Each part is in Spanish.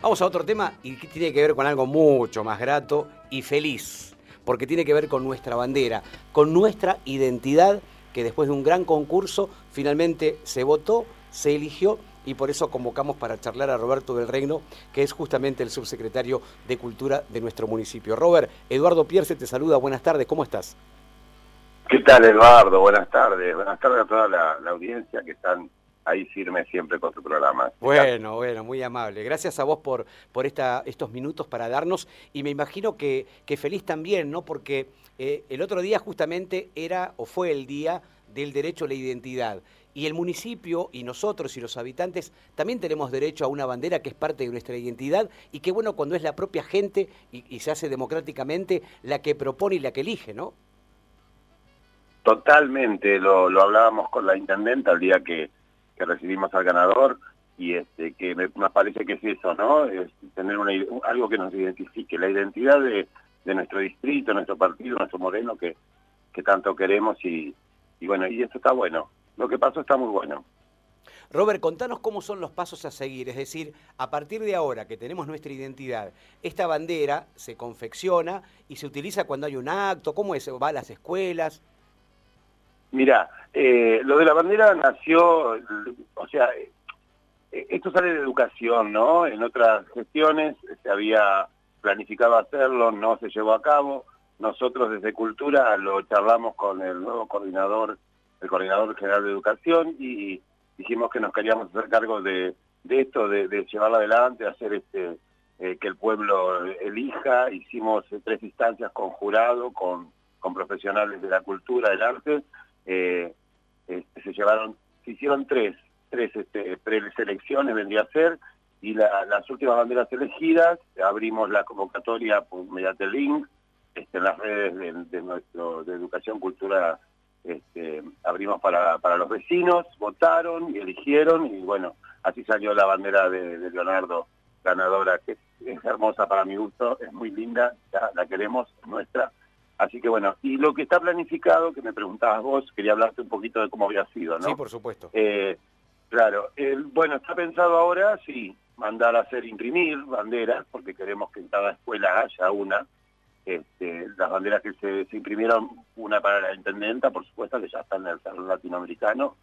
Vamos a otro tema y que tiene que ver con algo mucho más grato y feliz, porque tiene que ver con nuestra bandera, con nuestra identidad que después de un gran concurso finalmente se votó, se eligió y por eso convocamos para charlar a Roberto del Reino, que es justamente el subsecretario de Cultura de nuestro municipio. Robert, Eduardo Pierce te saluda, buenas tardes, ¿cómo estás? ¿Qué tal Eduardo? Buenas tardes, buenas tardes a toda la, audiencia que están ahí firmes siempre con tu programa. Bueno, bueno, muy amable. Gracias a vos por, por esta, estos minutos para darnos y me imagino que, que feliz también, ¿no? Porque eh, el otro día justamente era o fue el día del derecho a la identidad. Y el municipio y nosotros y los habitantes también tenemos derecho a una bandera que es parte de nuestra identidad y que bueno cuando es la propia gente y, se hace democráticamente la que propone y la que elige, ¿no? Totalmente, lo, hablábamos con la intendenta el día que, recibimos al ganador y este que me, nos parece que es eso, ¿no? Es tener una, algo que nos identifique, la identidad de, de nuestro distrito, nuestro partido, nuestro Moreno que, que tanto queremos y, y bueno, y esto está bueno. Lo que pasó está muy bueno. Robert, contanos cómo son los pasos a seguir, es decir, a partir de ahora que tenemos nuestra identidad, esta bandera se confecciona y se utiliza cuando hay un acto, ¿cómo es? ¿Va a las escuelas? Mira, eh, lo de la bandera nació, o sea, eh, esto sale de educación, ¿no? En otras gestiones se había planificado hacerlo, no se llevó a cabo, nosotros desde Cultura lo charlamos con el nuevo coordinador, el coordinador general de Educación y dijimos que nos queríamos hacer cargo de, esto, de, de llevarlo adelante, hacer este eh, que el pueblo elija. Hicimos tres instancias con jurado, con profesionales de la cultura, del arte. Eh, este, se llevaron, se hicieron tres, tres este, preselecciones vendría a ser, y las últimas banderas elegidas, abrimos la convocatoria mediante el link, este, en las redes de, nuestro de educación cultura este, abrimos para, para los vecinos, votaron y eligieron y bueno, así salió la bandera de, Leonardo ganadora, que es, hermosa para mi gusto, es muy linda, la queremos, nuestra. Así que bueno, y lo que está planificado, que me preguntabas vos, quería hablarte un poquito de cómo había sido, ¿no? Sí, por supuesto. Eh, claro, el, bueno, está pensado ahora, sí, mandar a hacer imprimir banderas, porque queremos que en cada escuela haya una, este, las banderas que se, imprimieron, una para la intendenta, por supuesto, que ya está en el salón latinoamericano,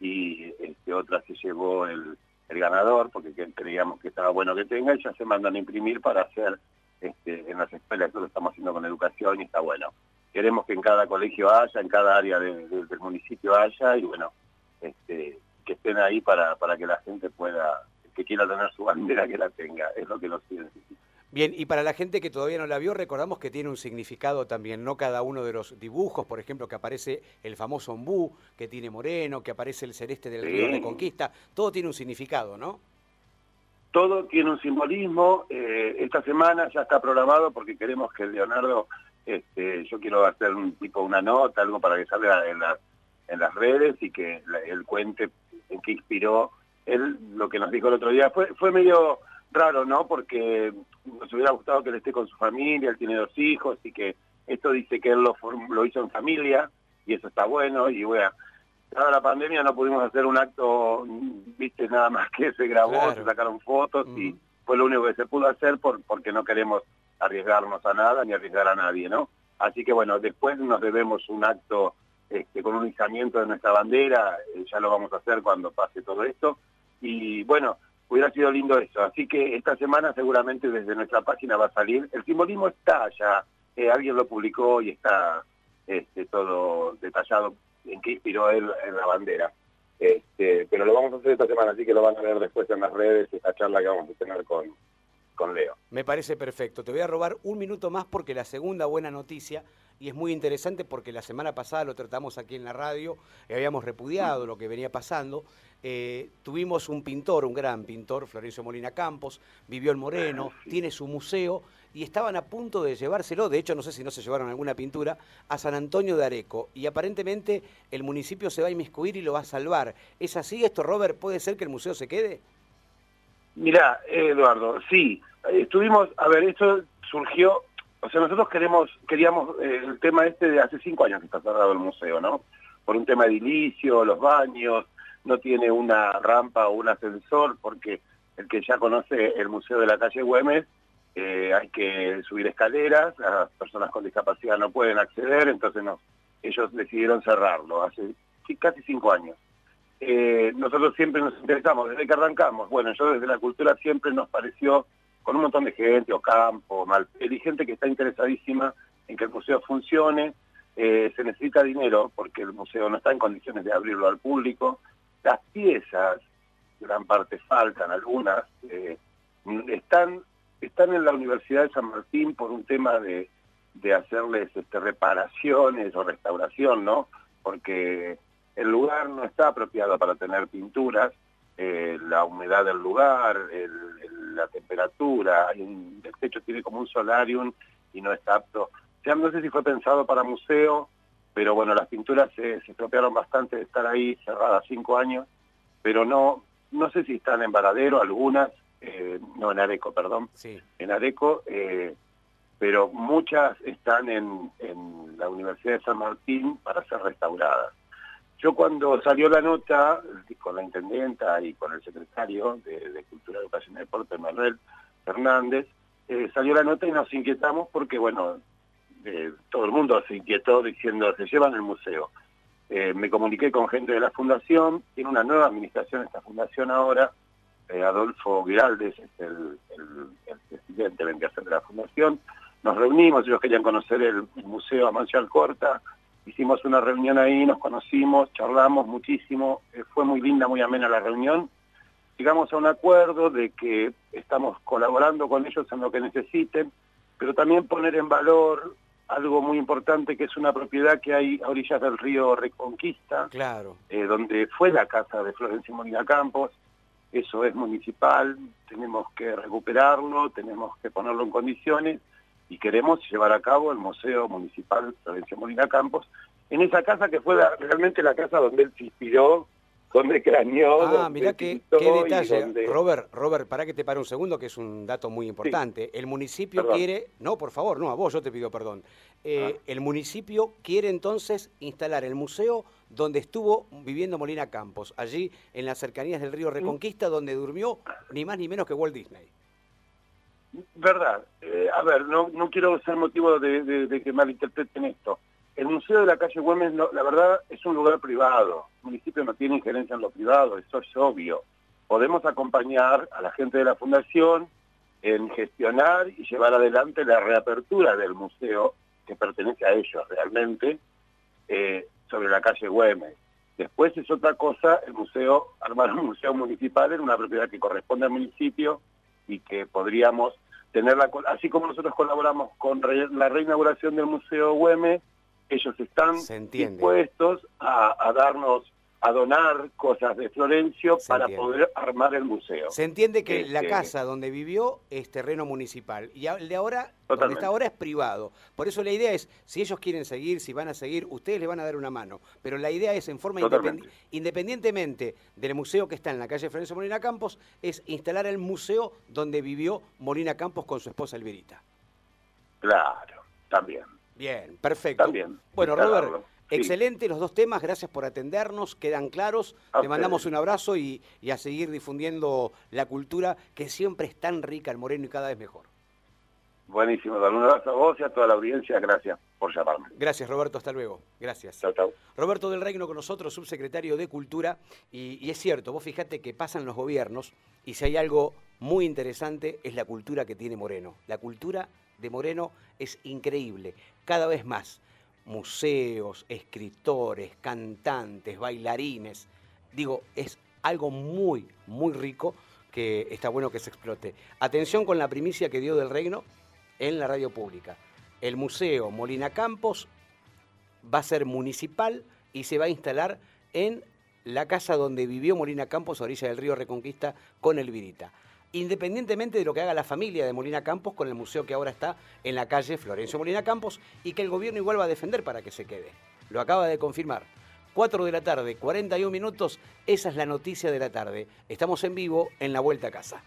y este, otra se llevó el, ganador, porque creíamos que estaba bueno que tenga, y ya se mandan a imprimir para hacer este, en las escuelas, eso lo estamos haciendo con educación y está bueno. Queremos que en cada colegio haya, en cada área del municipio haya, y bueno, este, que estén ahí para, para que la gente pueda, que quiera tener su bandera, que la tenga, es lo que nos necesita. Bien, y para la gente que todavía no la vio, recordamos que tiene un significado también, no cada uno de los dibujos, por ejemplo, que aparece el famoso ombú, que tiene moreno, que aparece el celeste del río de Conquista, todo tiene un significado, ¿no? Todo tiene un simbolismo, eh, esta semana ya está programado porque queremos que Leonardo, este, yo quiero hacer un tipo una nota, algo para que salga en, en las redes y que él cuente en qué inspiró él lo que nos dijo el otro día. Fue, fue medio raro, ¿no? Porque nos hubiera gustado que él esté con su familia, él tiene dos hijos y que esto dice que él lo, lo hizo en familia y eso está bueno y bueno, dada la pandemia no pudimos hacer un acto, viste, nada más que se grabó, se sacaron fotos y fue lo único que se pudo hacer por, porque no queremos arriesgarnos a nada ni arriesgar a nadie, ¿no? Así que bueno, después nos debemos un acto este, con un izamiento de nuestra bandera, eh, ya lo vamos a hacer cuando pase todo esto. Y bueno, hubiera sido lindo eso. Así que esta semana seguramente desde nuestra página va a salir. El simbolismo está ya, eh, alguien lo publicó y está este, todo detallado en qué inspiró él en la bandera. Este, pero lo vamos a hacer esta semana, así que lo van a ver después en las redes, esta charla que vamos a tener con, con Leo. Me parece perfecto. Te voy a robar un minuto más porque la segunda buena noticia, y es muy interesante porque la semana pasada lo tratamos aquí en la radio, y habíamos repudiado lo que venía pasando, eh, tuvimos un pintor, un gran pintor, Florencio Molina Campos, vivió en Moreno, tiene su museo y estaban a punto de llevárselo, de hecho no sé si no se llevaron alguna pintura, a San Antonio de Areco. Y aparentemente el municipio se va a inmiscuir y lo va a salvar. ¿Es así esto, Robert? ¿Puede ser que el museo se quede? Mirá, Eduardo, sí. Estuvimos, a ver, esto surgió, o sea, nosotros queremos, queríamos eh, el tema este de hace cinco años que está cerrado el museo, ¿no? Por un tema edilicio, los baños, no tiene una rampa o un ascensor porque el que ya conoce el Museo de la Calle Güemes, eh, hay que subir escaleras, las personas con discapacidad no pueden acceder, entonces no, ellos decidieron cerrarlo hace casi cinco años. Eh, nosotros siempre nos interesamos, desde que arrancamos, bueno, yo desde la cultura siempre nos pareció, con un montón de gente, Ocampo, Malpeli, gente que está interesadísima en que el museo funcione, eh, se necesita dinero porque el museo no está en condiciones de abrirlo al público, las piezas, gran parte faltan, algunas, eh, están, están en la Universidad de San Martín por un tema de, de hacerles este, reparaciones o restauración, ¿no? Porque el lugar no está apropiado para tener pinturas, eh, la humedad del lugar, la temperatura, el techo tiene como un solarium y no está apto. Ya no sé si fue pensado para museo, pero bueno, las pinturas se, se estropearon bastante de estar ahí cerradas cinco años, pero no, no sé si están en Varadero algunas, eh, no en Areco, perdón, sí. en Areco, eh, pero muchas están en, en la Universidad de San Martín para ser restauradas. Yo cuando salió la nota con la intendenta y con el secretario de, Cultura, Educación y Deporte, Manuel Fernández, eh, salió la nota y nos inquietamos porque, bueno, eh, todo el mundo se inquietó diciendo, se llevan el museo. Eh, me comuniqué con gente de la fundación, tiene una nueva administración esta fundación ahora, Adolfo Giraldes es el, presidente de la fundación, nos reunimos, ellos querían conocer el, museo a Mancha Corta, hicimos una reunión ahí, nos conocimos, charlamos muchísimo, eh, fue muy linda, muy amena la reunión. Llegamos a un acuerdo de que estamos colaborando con ellos en lo que necesiten, pero también poner en valor algo muy importante que es una propiedad que hay a orillas del río Reconquista, claro. Eh, donde fue la casa de Florencia Molina Campos, eso es municipal, tenemos que recuperarlo, tenemos que ponerlo en condiciones y queremos llevar a cabo el Museo Municipal Florencia Molina Campos en esa casa que fue realmente la casa donde él se inspiró, donde craneó. Ah, mirá qué, detalle. Robert, Robert, para que te pare un segundo, que es un dato muy importante. El municipio quiere, no, por favor, no, a vos yo te pido perdón. Eh, ah. El municipio quiere entonces instalar el museo donde estuvo viviendo Molina Campos, allí en las cercanías del río Reconquista, donde durmió ni más ni menos que Walt Disney. Verdad. Eh, a ver, no, no quiero ser motivo de, que malinterpreten esto. El Museo de la Calle Güemes, la verdad, es un lugar privado. El municipio no tiene injerencia en lo privado, eso es obvio. Podemos acompañar a la gente de la Fundación en gestionar y llevar adelante la reapertura del museo, que pertenece a ellos realmente, eh, sobre la calle Güemes. Después es otra cosa el museo, armar un museo municipal en una propiedad que corresponde al municipio y que podríamos tenerla, así como nosotros colaboramos con la reinauguración del Museo Güemes, ellos están dispuestos a, darnos a donar cosas de Florencio para poder armar el museo. Se entiende que la este, casa donde vivió es terreno municipal y el de ahora, donde está ahora es privado. Por eso la idea es, si ellos quieren seguir, si van a seguir, ustedes le van a dar una mano. Pero la idea es, en forma independiente, independientemente del museo que está en la calle Florencio Molina Campos, es instalar el museo donde vivió Molina Campos con su esposa Elvirita. Claro, también. Bien, perfecto. También. Bueno, Robert. Excelente los dos temas, gracias por atendernos, quedan claros. Te mandamos un abrazo y, a seguir difundiendo la cultura que siempre es tan rica en Moreno y cada vez mejor. Buenísimo, dar un abrazo a vos y a toda la audiencia, gracias por llamarme. Gracias Roberto, hasta luego. Gracias. Chao, chao. Roberto del Reino con nosotros, subsecretario de Cultura, y, y es cierto, vos fijate que pasan los gobiernos y si hay algo muy interesante es la cultura que tiene Moreno. La cultura de Moreno es increíble, cada vez más museos, escritores, cantantes, bailarines. Digo, es algo muy, muy rico que está bueno que se explote. Atención con la primicia que dio del reino en la radio pública. El Museo Molina Campos va a ser municipal y se va a instalar en la casa donde vivió Molina Campos, a orilla del río Reconquista, con el Virita independientemente de lo que haga la familia de Molina Campos con el museo que ahora está en la calle Florencio Molina Campos y que el gobierno igual va a defender para que se quede. Lo acaba de confirmar. 4 de la tarde, 41 minutos, esa es la noticia de la tarde. Estamos en vivo en la vuelta a casa.